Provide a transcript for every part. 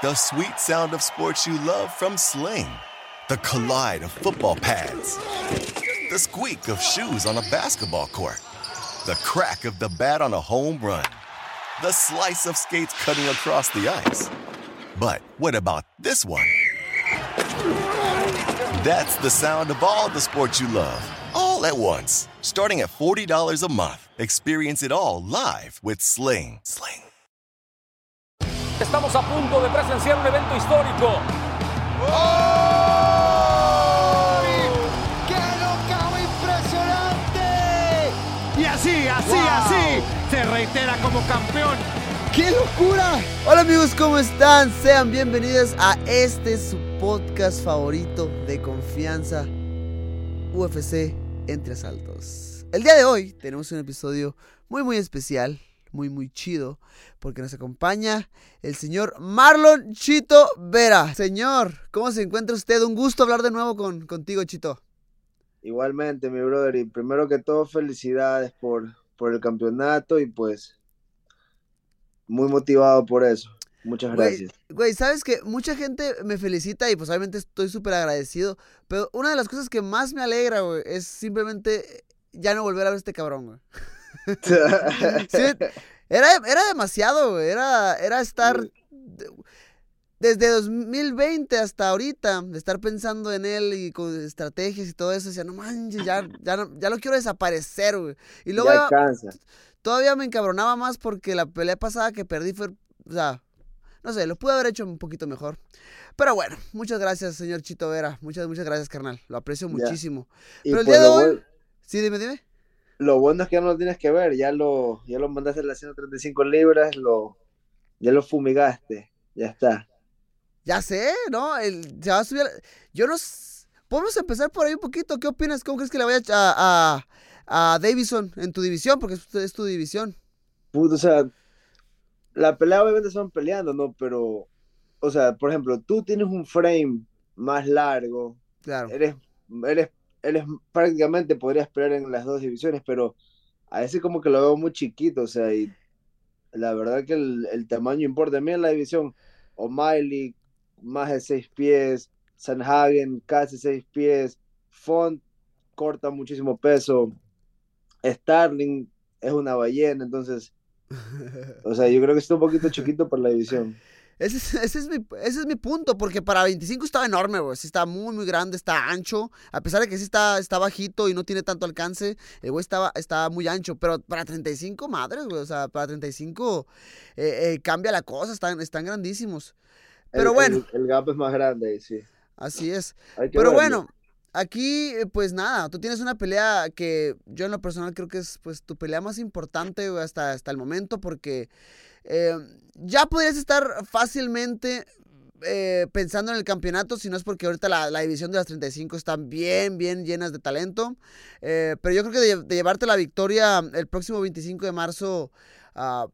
The sweet sound of sports you love from Sling. The collide of football pads. The squeak of shoes on a basketball court. The crack of the bat on a home run. The slice of skates cutting across the ice. But what about this one? That's the sound of all the sports you love, all at once. Starting at $40 a month. Experience it all live with Sling. Sling. Estamos a punto de presenciar un evento histórico. ¡Qué locao impresionante! Y así, así, ¡Wow! así, se reitera como campeón. ¡Qué locura! Hola amigos, ¿cómo están? Sean bienvenidos a este su podcast favorito de confianza UFC entre asaltos. El día de hoy tenemos un episodio muy muy especial, muy muy chido, porque nos acompaña el señor Marlon Chito Vera. Señor, ¿cómo se encuentra usted? Un gusto hablar de nuevo con, contigo, Chito. Igualmente, mi brother, y primero que todo, felicidades por, por el campeonato y pues muy motivado por eso. Muchas Güey, gracias. Güey, sabes que mucha gente me felicita y pues obviamente estoy súper agradecido. Pero una de las cosas que más me alegra, güey, es simplemente ya no volver a ver a este cabrón, güey. Sí, era, era demasiado. Era, era estar de- desde 2020 hasta ahorita, estar pensando en él y con estrategias y todo eso. Decía, no manches, ya, ya, no- ya lo quiero desaparecer, güey. Y luego ya iba- alcanza. todavía me encabronaba más porque la pelea pasada que perdí fue, o sea, no sé, lo pude haber hecho un poquito mejor. Pero bueno, muchas gracias, señor Chito Vera. Muchas, muchas gracias, carnal. Lo aprecio muchísimo. Pero el pues día de hoy... Sí, dime, dime. Lo bueno es que ya no lo tienes que ver, ya lo, ya lo mandaste a las 135 libras, lo, ya lo fumigaste, ya está. Ya sé, ¿no? El, se va a subir... Yo no... Podemos empezar por ahí un poquito. ¿Qué opinas? ¿Cómo crees que le vaya a, a, a Davison en tu división? Porque es, es tu división. Puto, o sea, la pelea obviamente van peleando, ¿no? Pero, o sea, por ejemplo, tú tienes un frame más largo, Claro. eres, eres, eres prácticamente podrías pelear en las dos divisiones, pero a ese como que lo veo muy chiquito, o sea, y la verdad que el, el tamaño importa. A mí en la división, O'Malley, más de seis pies, Sanhagen, casi seis pies, Font corta muchísimo peso, Starling es una ballena, entonces, o sea, yo creo que está un poquito chiquito para la división. Ese es, ese, es mi, ese es mi punto, porque para 25 estaba enorme, güey. Sí está muy, muy grande, está ancho. A pesar de que sí está, está bajito y no tiene tanto alcance, el güey estaba, estaba muy ancho. Pero para 35, madres, güey. O sea, para 35 eh, eh, cambia la cosa, están, están grandísimos. Pero El- bueno. El, el gap es más grande, sí. Así es. Pero verlo. bueno, aquí, eh, pues nada, tú tienes una pelea que yo en lo personal creo que es pues tu pelea más importante güey, hasta, hasta el momento porque eh, ya podrías estar fácilmente eh, pensando en el campeonato, si no es porque ahorita la, división de las 35 están bien, bien llenas de talento. Eh, pero yo creo que de, llevarte la victoria el próximo 25 de marzo, ah,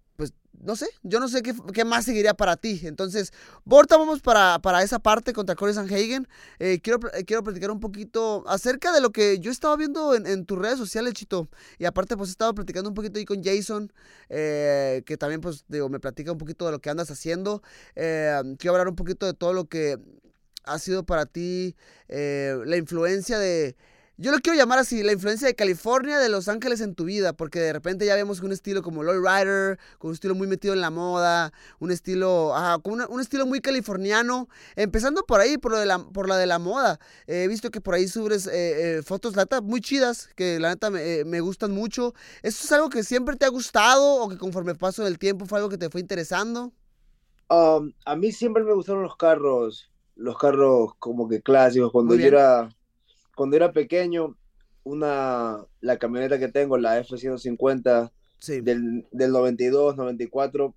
no sé, yo no sé qué, qué más seguiría para ti. Entonces, Borta, vamos para, para esa parte contra Corey Sanhagen. Eh, quiero, eh, quiero platicar un poquito acerca de lo que yo estaba viendo en, en tus redes sociales, Chito. Y aparte, pues he estado platicando un poquito ahí con Jason, eh, que también, pues, me platica un poquito de lo que andas haciendo. Eh, quiero hablar un poquito de todo lo que ha sido para ti eh, la influencia de... Yo lo quiero llamar así, la influencia de California, de Los Ángeles en tu vida, porque de repente ya vemos un estilo como Lloyd Ryder, con un estilo muy metido en la moda, un estilo, ajá, con una- un estilo muy californiano, empezando por ahí, por, lo de la, por la de la moda. Eh, He visto que por ahí subes eh, eh, fotos, la neta, muy chidas, que la neta me, eh, me gustan mucho. ¿Esto es algo que siempre te ha gustado o que conforme el paso del tiempo fue algo que te fue interesando? Um, a mí siempre me gustaron los carros, los carros como que clásicos. Cuando yo era, cuando era pequeño, una, la camioneta que tengo, la F-150 Sí. del, del 92, 94,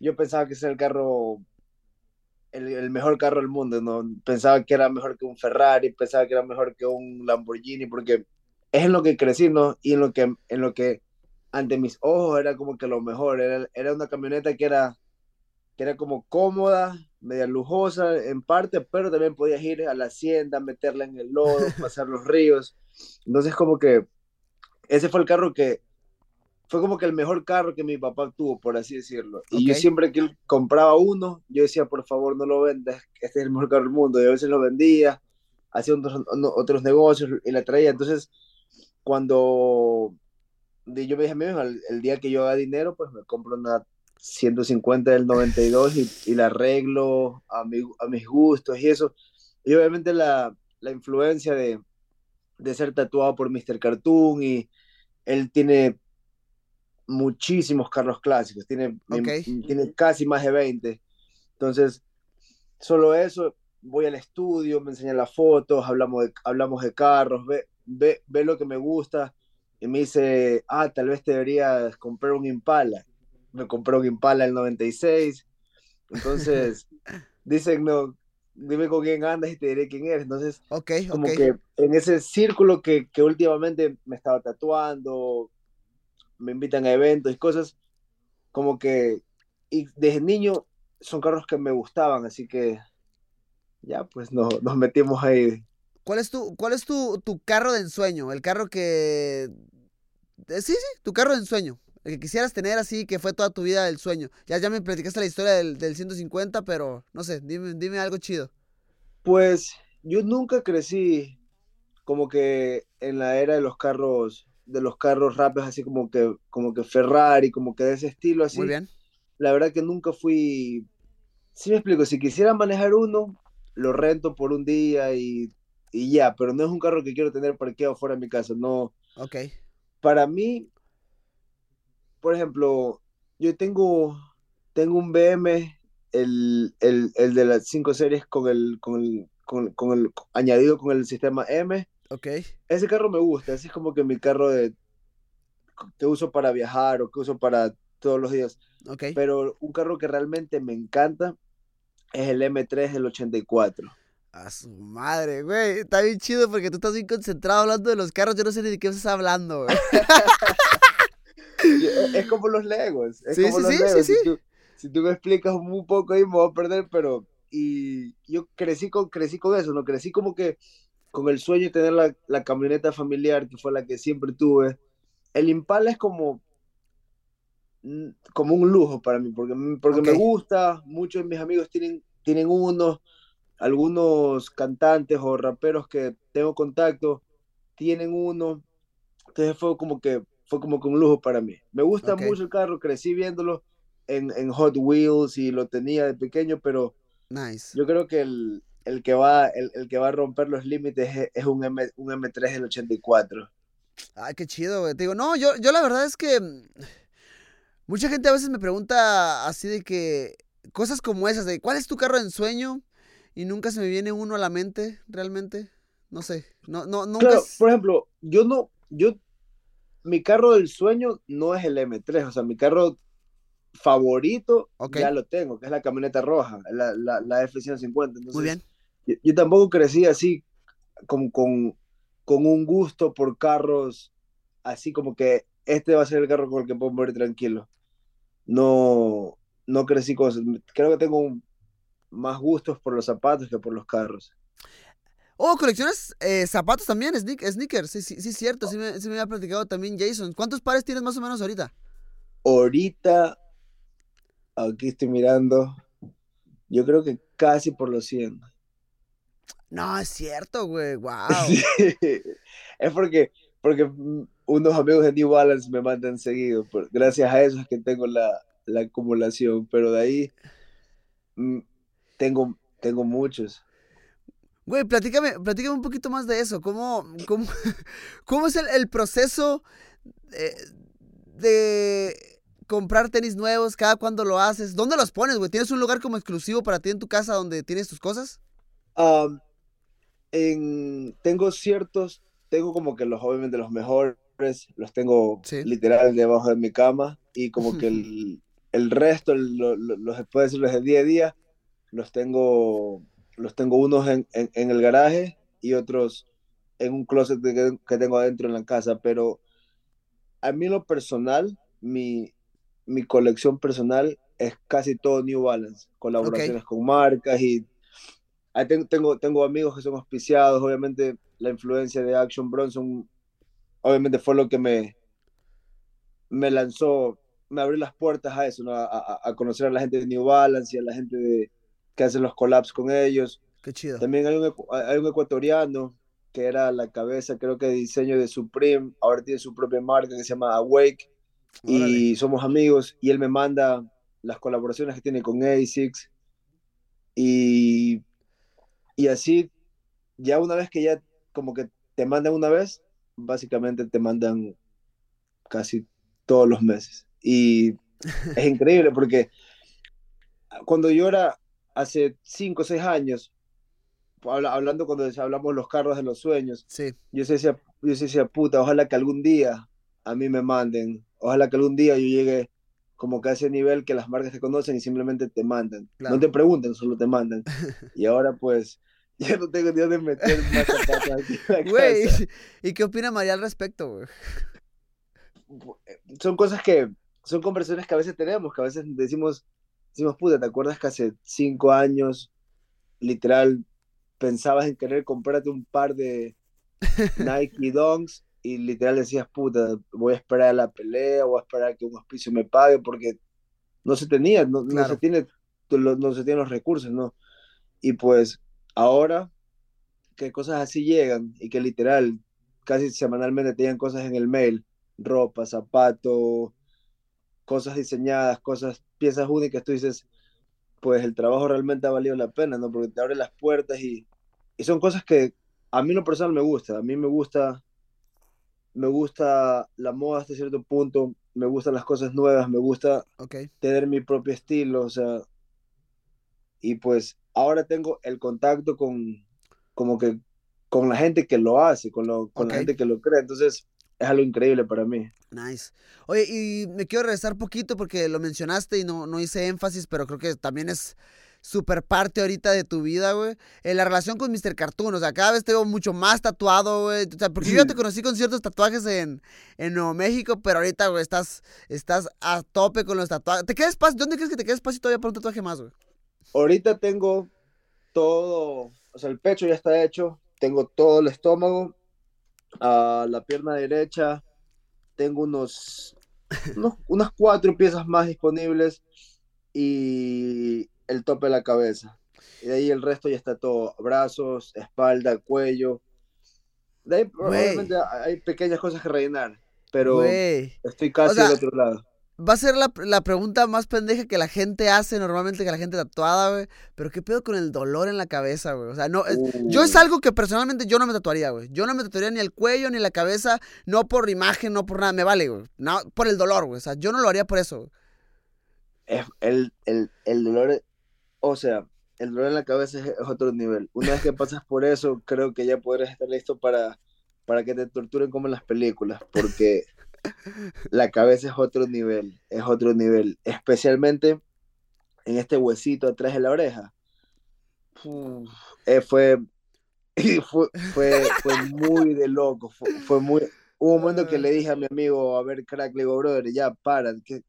yo pensaba que ese era el carro, el, el mejor carro del mundo, ¿no? Pensaba que era mejor que un Ferrari, pensaba que era mejor que un Lamborghini, porque es en lo que crecí, ¿no? Y en lo que, en lo que ante mis ojos era como que lo mejor, era, era una camioneta que era, que era como cómoda, media lujosa en parte, pero también podías ir a la hacienda, meterla en el lodo, pasar los ríos. Entonces como que ese fue el carro que fue como que el mejor carro que mi papá tuvo, por así decirlo. Y yo siempre que él compraba uno, yo decía, por favor, no lo vendas, este es el mejor carro del mundo. Y a veces lo vendía, hacía otros, otros negocios y la traía. Entonces, cuando yo me dije, "Mijo, el, el día que yo haga dinero, pues me compro una 150 del 92 y, y la arreglo a, mi- a mis gustos y eso. Y obviamente la, la influencia de, de ser tatuado por Mr. Cartoon y él tiene muchísimos carros clásicos, tiene, tiene casi más de 20. Entonces, solo eso, voy al estudio, me enseñan las fotos, hablamos de, hablamos de carros, ve, ve, ve lo que me gusta y me dice, ah, tal vez te deberías comprar un Impala. Me compré un Impala el 96. Entonces, dicen, no, dime con quién andas y te diré quién eres. Entonces, como que en ese círculo que, que últimamente me estaba tatuando, me invitan a eventos y cosas, como que, y desde niño son carros que me gustaban, así que ya, pues nos, nos metimos ahí. ¿Cuál es tu, cuál es tu, tu carro de ensueño? El carro que... eh, Sí, sí, tu carro de ensueño. Que quisieras tener así, que fue toda tu vida el sueño. Ya, ya me platicaste la historia del, del 150, pero no sé, dime, dime algo chido. Pues yo nunca crecí como que en la era de los carros, de los carros rápidos, así como que, como que Ferrari, como que de ese estilo así. Muy bien. la verdad que nunca fui, sí me explico, si quisiera manejar uno, lo rento por un día y, y ya, pero no es un carro que quiero tener parqueado fuera de mi casa, no. Ok. Para mí, por ejemplo, yo tengo, tengo un BM, el, el, el de las 5 series con el, con el, con, con el, añadido con el sistema M. Ok. Ese carro me gusta, ese es como que mi carro de, que uso para viajar o que uso para todos los días. Ok. pero un carro que realmente me encanta es el M3 del 84. A su madre, güey. Está bien chido porque tú estás bien concentrado hablando de los carros. Yo no sé ni de qué estás hablando, güey. Y Es como los Legos. Es Sí, como sí, los sí, sí, Legos. Si, tú, si tú me explicas un poco ahí me voy a perder, pero y yo crecí con, crecí con eso, ¿no? Crecí como que con el sueño de tener la, la camioneta familiar, que fue la que siempre tuve. El Impala es como, mm, como un lujo para mí, porque, m- porque me Ok. gusta, muchos de mis amigos tienen, tienen uno, algunos cantantes o raperos que tengo contacto tienen uno, entonces fue como que, fue como que un lujo para mí. Me gusta Ok. mucho el carro, crecí viéndolo en, en Hot Wheels y lo tenía de pequeño, pero Nice. yo creo que el, el que va, el, el que va a romper los límites es, es un, M, un M3 del 84. Ay, qué chido, güey. Te digo, no, yo, yo la verdad es que mm, mucha gente a veces me pregunta así de que cosas como esas, de cuál es tu carro de ensueño y nunca se me viene uno a la mente, realmente. No sé, no, no, nunca. Claro, por ejemplo, yo no, yo, mi carro del sueño no es el M3, o sea, mi carro favorito ya lo tengo, que es la camioneta roja, la, la, la F-150. Entonces, Muy bien. Yo, yo tampoco crecí así con, con, con un gusto por carros, así como que este va a ser el carro con el que puedo morir tranquilo. No, no crecí con eso. Creo que tengo un- más gustos por los zapatos que por los carros. Oh, coleccionas eh, zapatos también, sneak- sneakers. Sí, sí, sí, es cierto. Sí me, sí me había platicado también Jason. ¿Cuántos pares tienes más o menos ahorita? Ahorita, aquí estoy mirando, yo creo que casi por los 100. No, es cierto, güey. Wow. Sí. Es porque, porque unos amigos de New Balance me mandan seguido. gracias a eso es que tengo la, la acumulación. Pero de ahí mm, tengo, tengo muchos. Güey, platícame, platícame un poquito más de eso. ¿Cómo, cómo, cómo es el, el proceso de comprar tenis nuevos? ¿Cada cuándo lo haces? ¿Dónde los pones, güey? ¿Tienes un lugar como exclusivo para ti en tu casa donde tienes tus cosas? En, tengo ciertos, tengo como que los, obviamente los mejores, los tengo Sí. literal debajo de mi cama y como que el, el resto, lo- lo- los, puedo decir, los de día a día, los tengo, los tengo unos en, en- en el garaje y otros en un closet que, que tengo adentro en la casa, pero a mí en lo personal, mi, mi colección personal es casi todo New Balance, colaboraciones con marcas y ahí tengo, tengo, tengo amigos que son auspiciados, obviamente la influencia de Action Bronson, obviamente fue lo que me, me lanzó, me abrió las puertas a eso, ¿no? a, a- a conocer a la gente de New Balance y a la gente de, que hace los collabs con ellos. Qué chido. También hay un, hay un ecuatoriano que era la cabeza, creo que de diseño de Supreme, ahora tiene su propia marca que se llama Awake y somos amigos y él me manda las colaboraciones que tiene con ASICS y, y así, ya una vez que ya como que te mandan una vez, básicamente te mandan casi todos los meses. Y es increíble porque cuando yo era hace 5 o 6 años, habla- hablando cuando hablamos los carros de los sueños, Sí, yo decía, yo decía, puta, ojalá que algún día a mí me manden, ojalá que algún día yo llegue como que a ese nivel que las marcas te conocen y simplemente te mandan. Claro. No te preguntan, solo te mandan. y ahora pues ya no tengo ni dónde meter más aquí en la güey. casa. ¿Y qué opina María al respecto, güey? Son cosas que, son conversaciones que a veces tenemos, que a veces decimos, decimos, puta, ¿te acuerdas que hace cinco años, literal, pensabas en querer comprarte un par de Nike Dunks y literal decías, puta, voy a esperar a la pelea, voy a esperar a que un auspicio me pague porque no se tenía, no, no Claro. se tiene, no se tienen los recursos, ¿no? Y pues ahora que cosas así llegan y que literal casi semanalmente te llegan cosas en el mail, ropa, zapato, cosas diseñadas, cosas, piezas únicas, tú dices, pues el trabajo realmente ha valido la pena, ¿no? Porque te abre las puertas y, y son cosas que a mí en lo personal me gusta, a mí me gusta, me gusta la moda hasta cierto punto, me gustan las cosas nuevas, me gusta Ok. tener mi propio estilo, o sea, y pues ahora tengo el contacto con, como que, con la gente que lo hace, con, lo, con Ok. la gente que lo crea, entonces es algo increíble para mí. Nice. Oye, y me quiero regresar poquito porque lo mencionaste y no, no hice énfasis, pero creo que también es súper parte ahorita de tu vida, güey. En la relación con Mr. Cartoon, o sea, cada vez te veo mucho más tatuado, güey. O sea, porque yo te conocí con ciertos tatuajes en, en Nuevo México, pero ahorita, güey, estás, estás a tope con los tatuajes. ¿Te queda espacio? ¿Dónde crees que te queda espacio todavía para un tatuaje más, güey? Ahorita tengo todo, o sea, el pecho ya está hecho, tengo todo el estómago, a la pierna derecha, tengo unos, unos- unas cuatro piezas más disponibles y el tope de la cabeza. Y de ahí el resto ya está todo, brazos, espalda, cuello. De ahí obviamente hay pequeñas cosas que rellenar, pero Güey. estoy casi O sea, otro lado. Va a ser la, la pregunta más pendeja que la gente hace normalmente, que la gente tatuada, güey. Pero qué pedo con el dolor en la cabeza, güey. O sea, no, es- yo es algo que personalmente yo no me tatuaría, güey. Yo no me tatuaría ni el cuello ni la cabeza, no por imagen, no por nada, me vale, güey. No, por el dolor, güey. O sea, yo no lo haría por eso, güey. es el, el, el dolor, o sea, el dolor en la cabeza es, es otro nivel. Una vez que pasas por eso, creo que ya podrás estar listo para, para que te torturen como en las películas, porque la cabeza es otro nivel, es otro nivel, especialmente en este huesito atrás de la oreja. Uf, eh, fue, fue, fue, fue muy de loco, fue, fue muy... Hubo un momento que le dije a mi amigo, a ver, crack, le digo, brother, ya para, que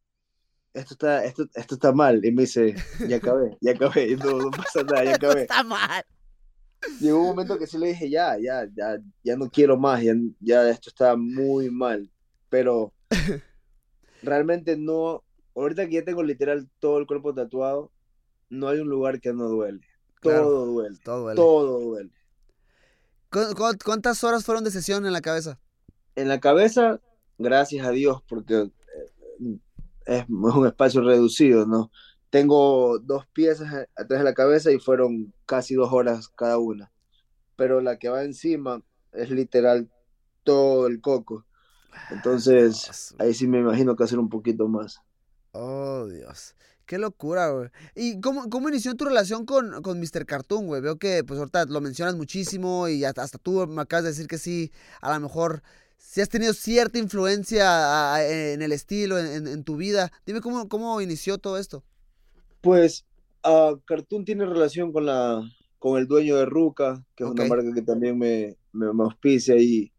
esto está, esto, esto está mal. Y me dice, ya acabé, ya acabé, no, no pasa nada, ya acabé. Está mal. Llegó un momento que sí le dije, ya, ya, ya, ya no quiero más, ya, ya esto está muy mal. Pero realmente no, ahorita que ya tengo literal todo el cuerpo tatuado, no hay un lugar que no duele. Claro, Todo duele, Todo duele. todo duele. ¿Cu- cu- ¿Cuántas horas fueron de sesión en la cabeza? En la cabeza, gracias a Dios, porque eh, es un espacio reducido, ¿no? Tengo dos piezas atrás de la cabeza y fueron casi dos horas cada una. Pero la que va encima es literal todo el coco. Entonces, Dios. ahí sí me imagino que hacer un poquito más. Oh, Dios. Qué locura, güey. ¿Y cómo, cómo inició tu relación con, con Mr. Cartoon, güey? Veo que, pues, ahorita lo mencionas muchísimo y hasta, hasta tú me acabas de decir que sí, a lo mejor si has tenido cierta influencia en el estilo, en, en tu vida. Dime cómo, cómo inició todo esto. Pues ah, Cartoon tiene relación con la con el dueño de Ruca, que es una marca que también me, me, me auspicia y,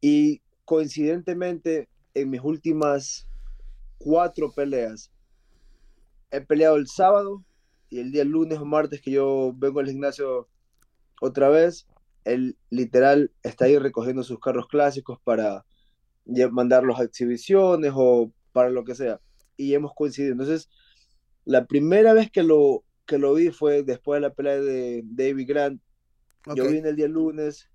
y coincidentemente en mis últimas cuatro peleas he peleado el sábado y el día lunes o martes que yo vengo al gimnasio otra vez, él literal está ahí recogiendo sus carros clásicos para mandarlos a exhibiciones o para lo que sea. Y hemos coincidido. Entonces, la primera vez que lo, que lo vi fue después de la pelea de David Grant. Yo Ok. vine el día lunes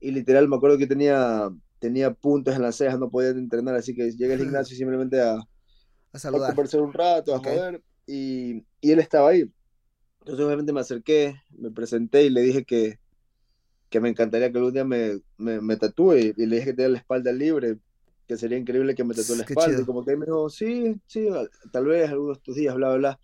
y literal me acuerdo que tenía, tenía puntos en las cejas, no podía entrenar, así que llegué al gimnasio simplemente a, A a saludar. conversar un rato, a Ok. joder, y, y él estaba ahí. Entonces obviamente me acerqué, me presenté y le dije que, que me encantaría que algún día me, me, me tatúe, y le dije que tenía la espalda libre, que sería increíble que me tatúe la Qué espalda, chido. y como que él me dijo, sí, sí, al- tal vez algunos de tus días, bla, bla, bla.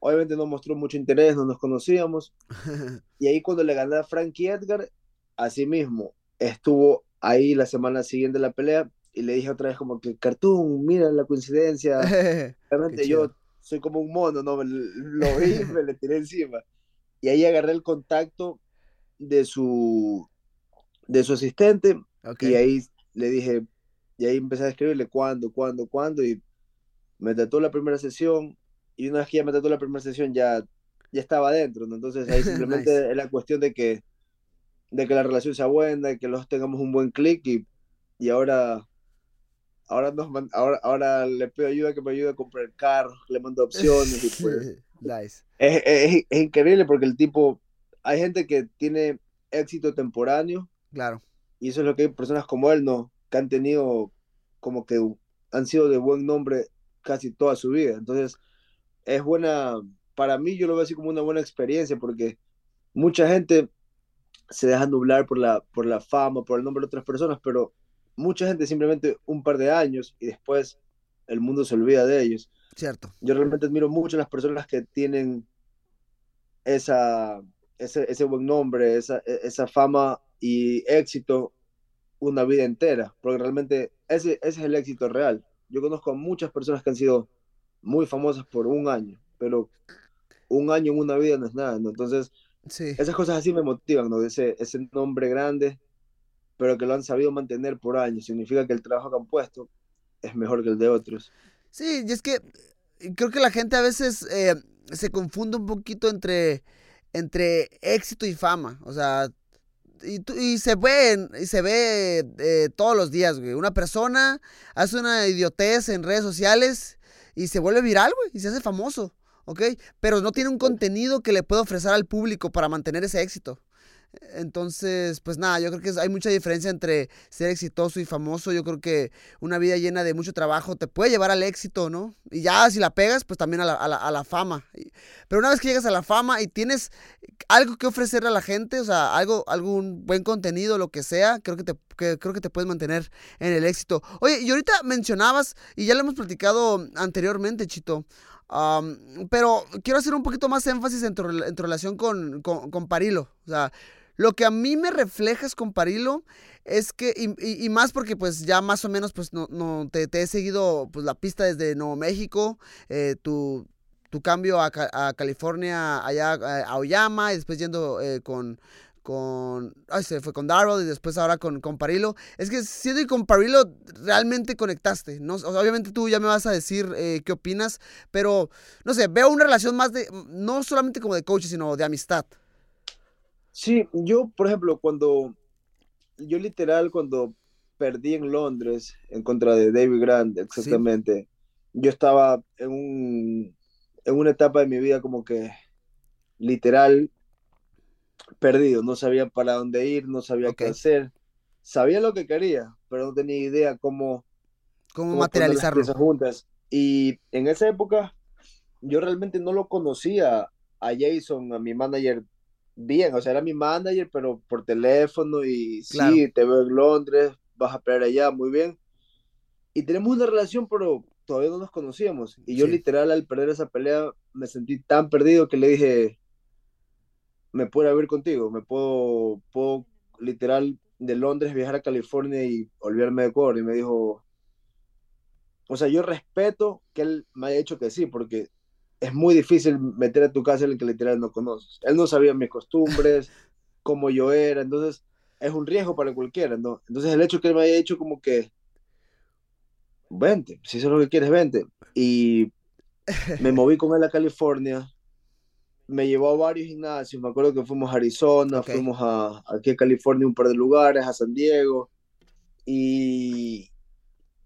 Obviamente no mostró mucho interés, no nos conocíamos, y ahí cuando le gané a Frankie Edgar, así mismo, estuvo ahí la semana siguiente de la pelea, y le dije otra vez como que, Cartoon, mira la coincidencia, Realmente yo soy como un mono, ¿no? Lo vi, me le tiré encima. Y ahí agarré el contacto de su, de su asistente Ok. y ahí le dije, y ahí empecé a escribirle cuándo, cuándo, cuándo y me trató la primera sesión y una vez que ya me trató la primera sesión ya, ya estaba adentro, ¿no? Entonces ahí simplemente Nice. es la cuestión de que, de que la relación sea buena, de que los tengamos un buen clic y, y ahora... Ahora, nos man- ahora, ahora le pido ayuda que me ayude a comprar carro, le mando opciones y pues nice. es, es- es increíble porque el tipo, hay gente que tiene éxito temporáneo Claro. y eso es lo que hay personas como él, ¿no? Que han tenido como que han sido de buen nombre casi toda su vida. Entonces, es buena, para mí yo lo veo así como una buena experiencia porque mucha gente se deja nublar por la, por la fama, por el nombre de otras personas, pero mucha gente simplemente un par de años y después el mundo se olvida de ellos Cierto. yo realmente admiro mucho a las personas que tienen esa, ese, ese buen nombre, esa, e- esa fama y éxito una vida entera, porque realmente ese, ese es el éxito real. Yo conozco a muchas personas que han sido muy famosas por un año, pero un año en una vida no es nada, ¿no? Entonces, Sí. esas cosas así me motivan, ¿no? Ese, ese nombre grande, pero que lo han sabido mantener por años, significa que el trabajo que han puesto es mejor que el de otros. Sí, y es que eh, creo que la gente a veces eh, se confunde un poquito entre, entre éxito y fama. O sea, y, tú- y se ve, y se ve eh, todos los días, güey. Una persona hace una idiotez en redes sociales y se vuelve viral, güey, y se hace famoso, ¿ok? Pero no tiene un contenido que le pueda ofrecer al público para mantener ese éxito. Entonces, pues nada, yo creo que hay mucha diferencia entre ser exitoso y famoso. Yo creo que una vida llena de mucho trabajo te puede llevar al éxito, ¿no? Y ya si la pegas, pues también a la, a la- a la fama. Pero una vez que llegas a la fama y tienes algo que ofrecerle a la gente, o sea, algo, algún buen contenido, lo que sea, creo que te, que- creo que te puedes mantener en el éxito. Oye, y ahorita mencionabas, y ya lo hemos platicado anteriormente, Chito, pero quiero hacer un poquito más énfasis en tu, relación con, con, Parilo. O sea, lo que a mí me reflejas con Parilo es que, y, más porque pues ya más o menos pues no, te, he seguido pues la pista desde Nuevo México, eh, tu, cambio a, Ca- a California, allá eh, a Oyama, y después yendo eh, con, con, ay, se fue con Darrell y después ahora con, con Parilo. Es que siento que con Parilo realmente conectaste, ¿no? O sea, obviamente tú ya me vas a decir eh, qué opinas, pero no sé, veo una relación más de, no solamente como de coach, sino de amistad. Sí, yo, por ejemplo, cuando, yo literal, cuando perdí en Londres en contra de David Grant, exactamente, yo estaba en un, en una etapa de mi vida como que literal perdido, no sabía para dónde ir, no sabía qué hacer, sabía lo que quería, pero no tenía idea cómo, ¿Cómo las materializarlo? juntas. Y en esa época yo realmente no lo conocía a Jason, a mi manager, bien, o sea, era mi manager, pero por teléfono y Claro. sí, te veo en Londres, vas a pelear allá, muy bien. Y tenemos una relación, pero todavía no nos conocíamos. Y yo Sí. literal al perder esa pelea me sentí tan perdido que le dije, me puedo ir contigo, me puedo, puedo literal de Londres viajar a California y olvidarme de Ecuador. Y me dijo, o sea, yo respeto que él me haya dicho que sí, porque es muy difícil meter a tu casa en el que literal no conoces. Él no sabía mis costumbres, cómo yo era, entonces es un riesgo para cualquiera, ¿no? Entonces el hecho que él me haya dicho como que, vente, si eso es lo que quieres, vente. Y me moví con él a California, me llevó a varios gimnasios, me acuerdo que fuimos a Arizona, fuimos a, aquí a California un par de lugares, a San Diego, y,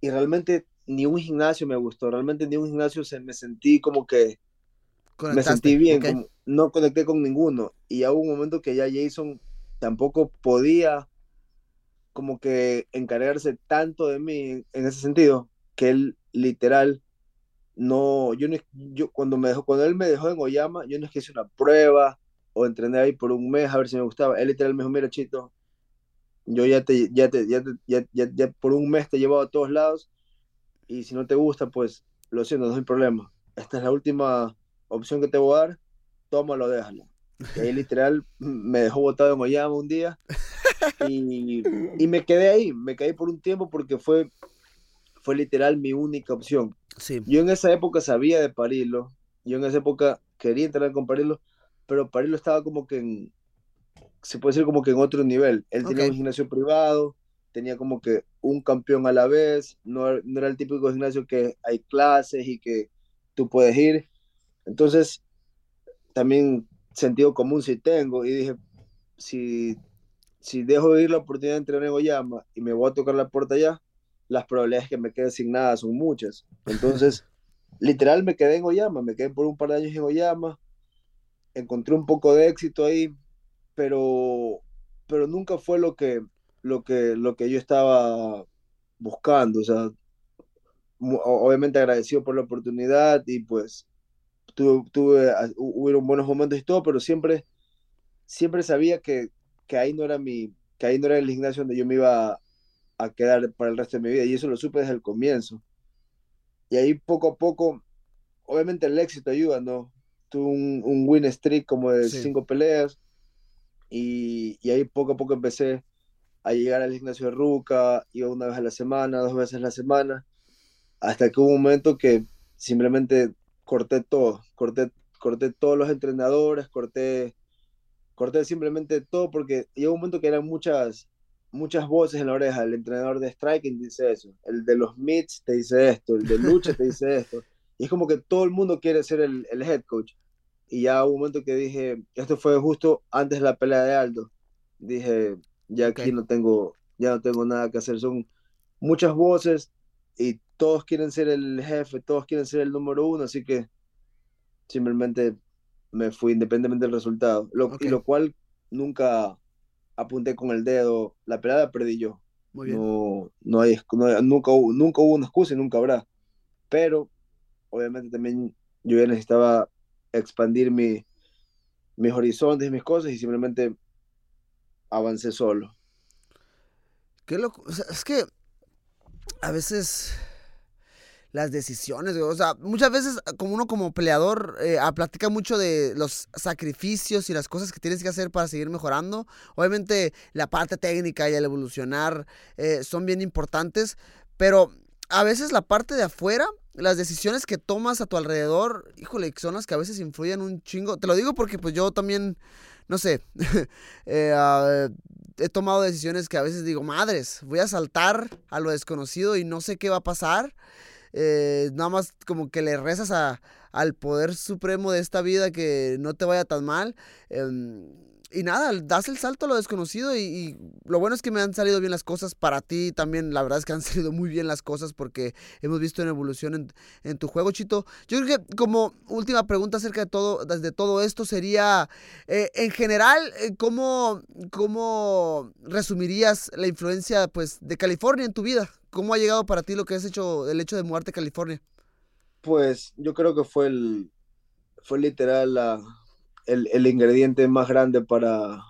y realmente ni un gimnasio me gustó, realmente ni un gimnasio se, me sentí como que me sentí bien, no conecté con ninguno. Y hubo un momento que ya Jason tampoco podía como que encargarse tanto de mí en ese sentido, que él literal no, yo no, yo cuando me dejó, cuando él me dejó en Oyama, yo no es que hice una prueba o entrené ahí por un mes a ver si me gustaba. Él literal me dijo, mira Chito, yo ya te, ya te, ya, ya, ya, ya por un mes te he llevado a todos lados y si no te gusta, pues lo siento, no hay problema. Esta es la última opción que te voy a dar, tómalo, déjalo. Y ahí literal me dejó botado en Oyama un día y, y, me quedé ahí, me quedé por un tiempo porque fue, fue literal mi única opción. Sí. Yo en esa época sabía de Parilo, yo en esa época quería entrenar con Parilo, pero Parilo estaba como que en, se puede decir como que en otro nivel. Él tenía un gimnasio privado, tenía como que un campeón a la vez, no, no era el típico gimnasio que hay clases y que tú puedes ir. Entonces, también sentido común si tengo y dije, si, si dejo de ir la oportunidad de entrenar en Oyama y me voy a tocar la puerta allá, las probabilidades que me quede sin nada son muchas. Entonces, literal me quedé en Oyama, me quedé por un par de años en Oyama, encontré un poco de éxito ahí, pero, pero nunca fue lo que, lo que, lo que yo estaba buscando. O sea, obviamente agradecido por la oportunidad y pues tuve, tuve hubieron buenos momentos y todo, pero siempre, siempre sabía que, que ahí no era mi, que ahí no era el gimnasio donde yo me iba a, quedar para el resto de mi vida y eso lo supe desde el comienzo. Y ahí poco a poco, obviamente el éxito ayuda, ¿no? Tuve un, un win streak como de cinco peleas y, y ahí poco a poco empecé a llegar al gimnasio de Ruca, iba una vez a la semana, dos veces a la semana, hasta que hubo un momento que simplemente corté todo, corté, corté todos los entrenadores, corté, corté simplemente todo porque llegó un momento que eran muchas, muchas voces en la oreja, el entrenador de striking dice eso, el de los mids te dice esto, el de lucha te dice esto, y es como que todo el mundo quiere ser el, el head coach. Y ya hubo un momento que dije, esto fue justo antes de la pelea de Aldo, dije, ya aquí no tengo, ya no tengo nada que hacer. Son muchas voces y todos quieren ser el jefe, todos quieren ser el número uno, así que simplemente me fui independientemente del resultado. Lo, Y lo cual nunca apunté con el dedo. La pelada perdí yo. No, no hay, nunca, nunca hubo una excusa y nunca habrá. Pero obviamente también yo ya necesitaba expandir mi, mis horizontes, mis cosas y simplemente avancé solo. Qué loco. es que a veces las decisiones, o sea, muchas veces como uno como peleador eh, platica mucho de los sacrificios y las cosas que tienes que hacer para seguir mejorando. Obviamente la parte técnica y el evolucionar eh, son bien importantes, pero a veces la parte de afuera, las decisiones que tomas a tu alrededor, híjole, son las que a veces influyen un chingo. Te lo digo porque pues yo también no sé, eh, ah, he tomado decisiones que a veces digo, madres, voy a saltar a lo desconocido y no sé qué va a pasar. Eh, nada más como que le rezas a, al poder supremo de esta vida que no te vaya tan mal. Em, y nada, das el salto a lo desconocido y, lo bueno es que me han salido bien las cosas para ti también. La verdad es que han salido muy bien las cosas porque hemos visto una evolución en, tu juego, Chito. Yo creo que como última pregunta acerca de todo, de todo esto sería, eh, en general, eh, ¿cómo, ¿cómo resumirías la influencia pues, de California en tu vida? ¿Cómo ha llegado para ti lo que has hecho, el hecho de mudarte a California? Pues yo creo que fue el, fue literal la el, el ingrediente más grande para,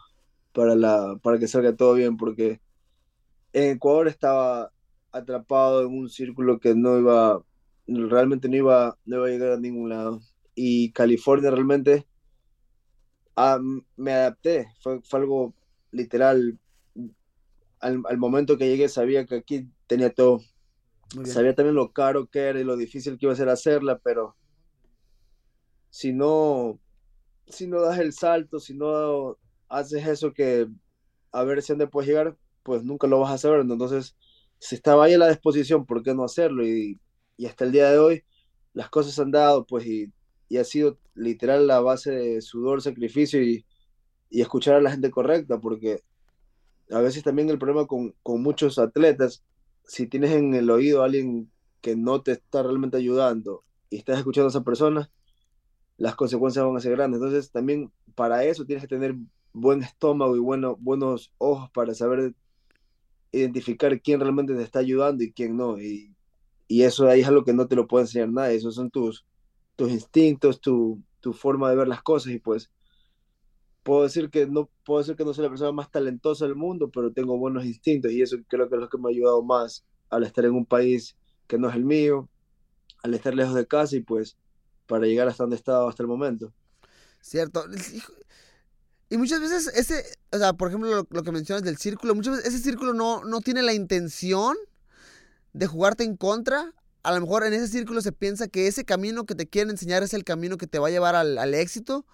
para, la, para que salga todo bien, porque en Ecuador estaba atrapado en un círculo que no iba, realmente no iba, no iba a llegar a ningún lado. Y California realmente ah, me adapté, fue, fue, algo literal. al, al momento que llegué sabía que aquí tenía todo. Sabía también lo caro que era y lo difícil que iba a ser hacerla, pero si no, si no das el salto, si no haces eso que a ver si dónde puedes llegar, pues nunca lo vas a saber. Entonces, si estaba ahí a la disposición, ¿por qué no hacerlo? Y, y hasta el día de hoy, las cosas han dado, pues, y, y ha sido literal la base de sudor, sacrificio y, y escuchar a la gente correcta, porque a veces también el problema con, con muchos atletas, si tienes en el oído a alguien que no te está realmente ayudando y estás escuchando a esa persona, las consecuencias van a ser grandes. Entonces, también para eso tienes que tener buen estómago y bueno, buenos ojos para saber identificar quién realmente te está ayudando y quién no. Y, y eso ahí es algo que no te lo puede enseñar nadie. Esos son tus, tus instintos, tu, tu forma de ver las cosas y pues puedo decir que no puedo decir que no soy la persona más talentosa del mundo, pero tengo buenos instintos y eso creo que es lo que me ha ayudado más al estar en un país que no es el mío, al estar lejos de casa y pues para llegar hasta donde he estado hasta el momento. Cierto. Y muchas veces ese, o sea, por ejemplo, lo, lo que mencionas del círculo, muchas veces ese círculo no, no tiene la intención de jugarte en contra. A lo mejor en ese círculo se piensa que ese camino que te quieren enseñar es el camino que te va a llevar al, al éxito.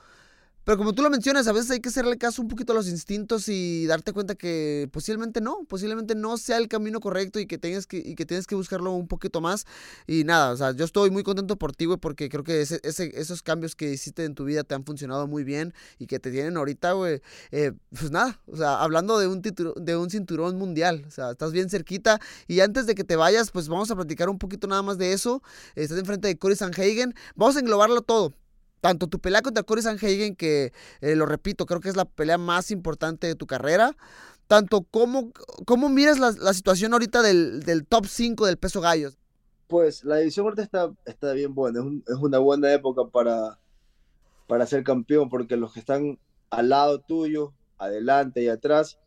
Pero como tú lo mencionas, a veces hay que hacerle caso un poquito a los instintos y darte cuenta que posiblemente no, posiblemente no sea el camino correcto y que tengas que, y que tienes que buscarlo un poquito más. Y nada, o sea, yo estoy muy contento por ti, güey, porque creo que ese, ese- esos cambios que hiciste en tu vida te han funcionado muy bien y que te tienen ahorita, güey. eh, pues nada, o sea, hablando de un, de un cinturón mundial, o sea, estás bien cerquita. Y antes de que te vayas, pues vamos a platicar un poquito nada más de eso. Estás enfrente de Cory Sanhagen. Vamos a englobarlo todo. Tanto tu pelea contra Cory Sanhagen, que eh, lo repito, creo que es la pelea más importante de tu carrera. Tanto como, cómo miras la, la situación ahorita del, del top 5 del peso gallos. Pues la división ahorita está, está bien buena, es, es una buena época para, para ser campeón, porque los que están al lado tuyo, adelante y atrás,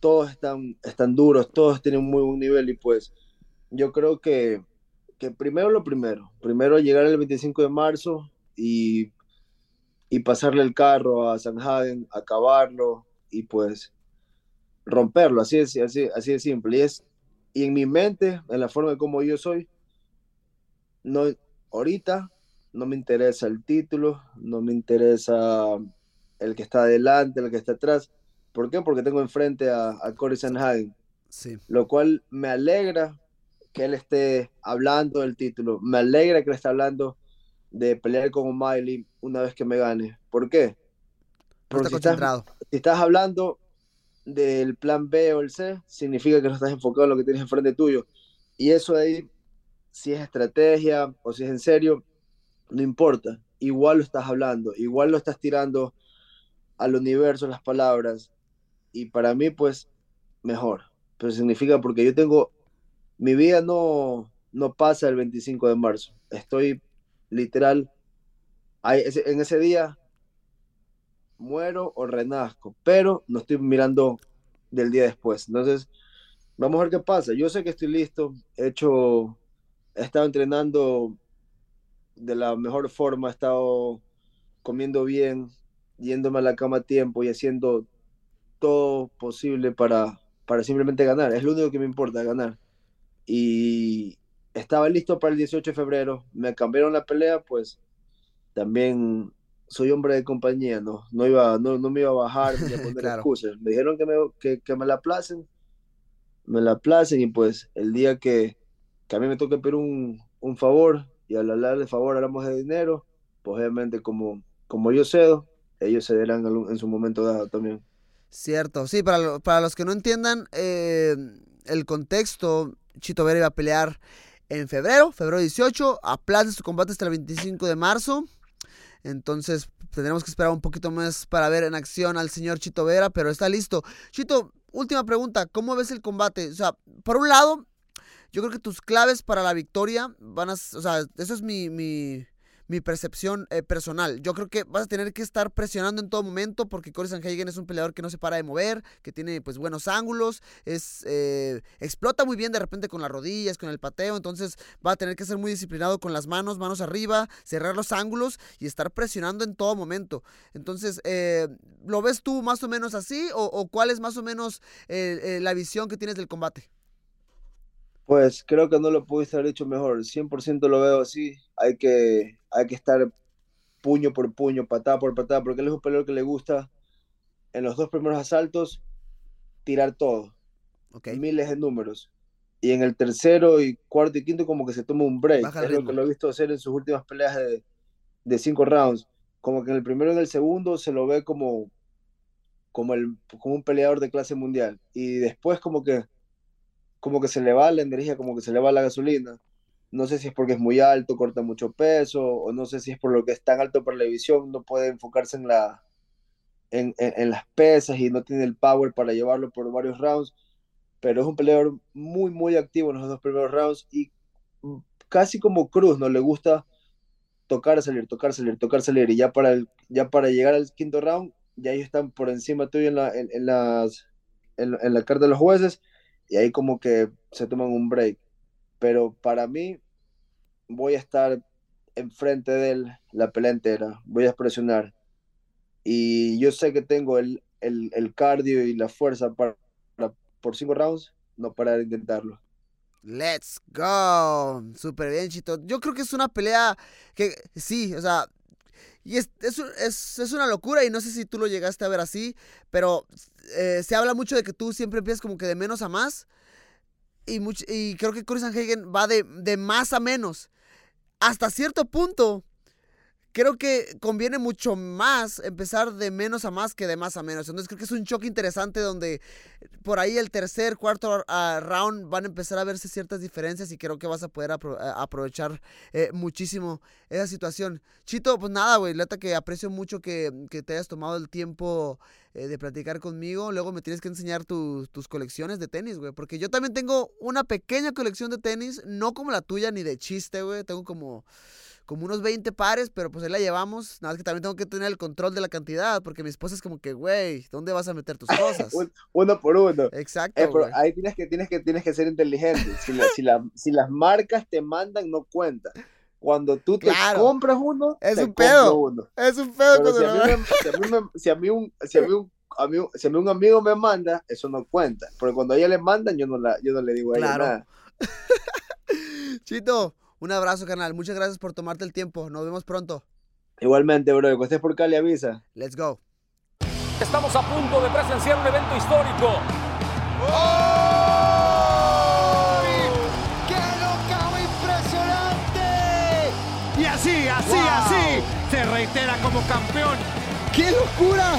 todos están, están duros, todos tienen muy buen nivel y pues yo creo que, que primero lo primero, primero llegar el 25 de marzo y, y pasarle el carro a Sanhagen, acabarlo y pues romperlo, así es, así, así de simple. Y, es, y en mi mente, en la forma de como yo soy, no, ahorita no me interesa el título, no me interesa el que está adelante, el que está atrás. ¿Por qué? Porque tengo enfrente a, a Cory Sanhagen, Sí. lo cual me alegra que él esté hablando del título, me alegra que él esté hablando de pelear con O'Malley una vez que me gane. ¿Por qué? Está Porque si estás, si estás hablando del plan B o el C, significa que no estás enfocado en lo que tienes enfrente tuyo. Y eso ahí, si es estrategia o si es en serio, no importa. Igual lo estás hablando, igual lo estás tirando al universo las palabras. Y para mí, pues, mejor. Pero significa porque yo tengo, mi vida no, no pasa el 25 de marzo. Estoy literal, ese- en ese día muero o renazco, pero no estoy mirando del día después. Entonces, vamos a ver qué pasa. Yo sé que estoy listo, he hecho, he estado entrenando de la mejor forma, he estado comiendo bien, yéndome a la cama a tiempo y haciendo todo posible para, para simplemente ganar. Es lo único que me importa, ganar. Y estaba listo para el 18 de febrero, me cambiaron la pelea, pues también soy hombre de compañía, no, no, iba, no, no me iba a bajar ni a poner Claro. excusas. Me dijeron que me, que, que me la placen, me la placen y pues el día que, que a mí me toque pedir un, un favor y al hablar de favor hablamos de dinero, pues obviamente como, como yo cedo, ellos cederán en su momento dado también. Cierto, sí, para, para los que no entiendan eh, el contexto, Chito Vera iba a pelear en febrero, febrero 18, aplaza su combate hasta el 25 de marzo. Entonces tendremos que esperar un poquito más para ver en acción al señor Chito Vera, pero está listo. Chito, última pregunta, ¿cómo ves el combate? O sea, por un lado, yo creo que tus claves para la victoria van a, o sea, eso es mi, mi, mi percepción eh, personal. Yo creo que vas a tener que estar presionando en todo momento porque Corey Sanhagen es un peleador que no se para de mover, que tiene pues buenos ángulos, es eh, explota muy bien de repente con las rodillas, con el pateo, entonces va a tener que ser muy disciplinado con las manos, manos arriba, cerrar los ángulos y estar presionando en todo momento. Entonces, eh, ¿lo ves tú más o menos así o, o cuál es más o menos la visión que tienes del combate? Pues creo que no lo pudiste haber hecho mejor. 100% lo veo así. Hay que, hay que estar puño por puño, patada por patada, porque él es un peleador que le gusta en los dos primeros asaltos tirar todo. Okay. Miles de números. Y en el tercero y cuarto y quinto como que se toma un break. es lo que lo he visto hacer en sus últimas peleas de, de cinco rounds. Como que en el primero y en el segundo se lo ve como, como, el, como un peleador de clase mundial. Y después como que como que se le va la energía, como que se le va la gasolina. No sé si es porque es muy alto, corta mucho peso, o no sé si es por lo que es tan alto para la división, no puede enfocarse en, la, en, en, las pesas y no tiene el power para llevarlo por varios rounds. Pero es un peleador muy, muy activo en los dos primeros rounds y casi como Cruz, ¿no? Le gusta tocar, salir, tocar, salir, tocar, salir. Y ya para, el, ya para llegar al quinto round, ya ellos están por encima tuyo en la, en, en las, en, en la carta de los jueces y ahí como que se toman un break. Pero para mí voy a estar enfrente de él la pelea entera, voy a presionar. Y yo sé que tengo el, el, el cardio y la fuerza para, para, por cinco rounds, no parar de intentarlo. Let's go. Súper bien, Chito. Yo creo que es una pelea que sí, o sea, y es, es, es, es, una locura y no sé si tú lo llegaste a ver así, pero eh, se habla mucho de que tú siempre empiezas como que de menos a más. Y, much, y creo que Corey Sanhagen va de, de más a menos. Hasta cierto punto, creo que conviene mucho más empezar de menos a más que de más a menos. Entonces creo que es un choque interesante donde por ahí el tercer, cuarto uh, round van a empezar a verse ciertas diferencias y creo que vas a poder apro aprovechar eh, muchísimo esa situación. Chito, pues nada, güey, neta que aprecio mucho que, que, te hayas tomado el tiempo eh, de platicar conmigo. Luego me tienes que enseñar tu, tus colecciones de tenis, güey, porque yo también tengo una pequeña colección de tenis, no como la tuya ni de chiste, güey, tengo como como unos 20 pares, pero pues ahí la llevamos. Nada más que también tengo que tener el control de la cantidad, porque mi esposa es como que, güey, ¿dónde vas a meter tus cosas? uno por uno. Exacto. Eh, pero ahí tienes que, tienes, que, tienes que ser inteligente. Si, la, si, la, si las marcas te mandan, no cuenta. Cuando tú te claro. compras uno, es te un pedo. Uno. Es un pedo. Pero si, a mí me, si, a mí me, si a mí un, si a mí un a mí, si a mí un amigo me manda, eso no cuenta. Porque cuando a ella le mandan, yo no, la, yo no le digo a ella claro. nada. Chito, un abrazo, canal. Muchas gracias por tomarte el tiempo. Nos vemos pronto. Igualmente, bro. Cuando estés por Cali, avisa. Let's go. Estamos a punto de presenciar un evento histórico. ¡Oh! ¡Qué locao impresionante! Y así, así, wow. así, se reitera como campeón. ¡Qué locura!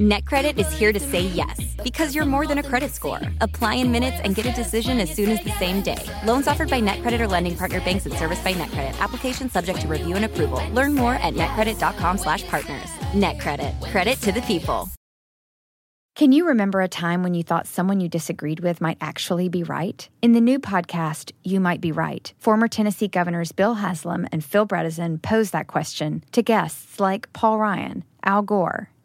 NetCredit is here to say yes because you're more than a credit score. Apply in minutes and get a decision as soon as the same day. Loans offered by NetCredit or lending partner banks and serviced by NetCredit. Application subject to review and approval. Learn more at netcredit.com/partners. NetCredit. Credit to the people. Can you remember a time when you thought someone you disagreed with might actually be right? In the new podcast, You Might Be Right, former Tennessee governors Bill Haslam and Phil Bredesen pose that question to guests like Paul Ryan, Al Gore,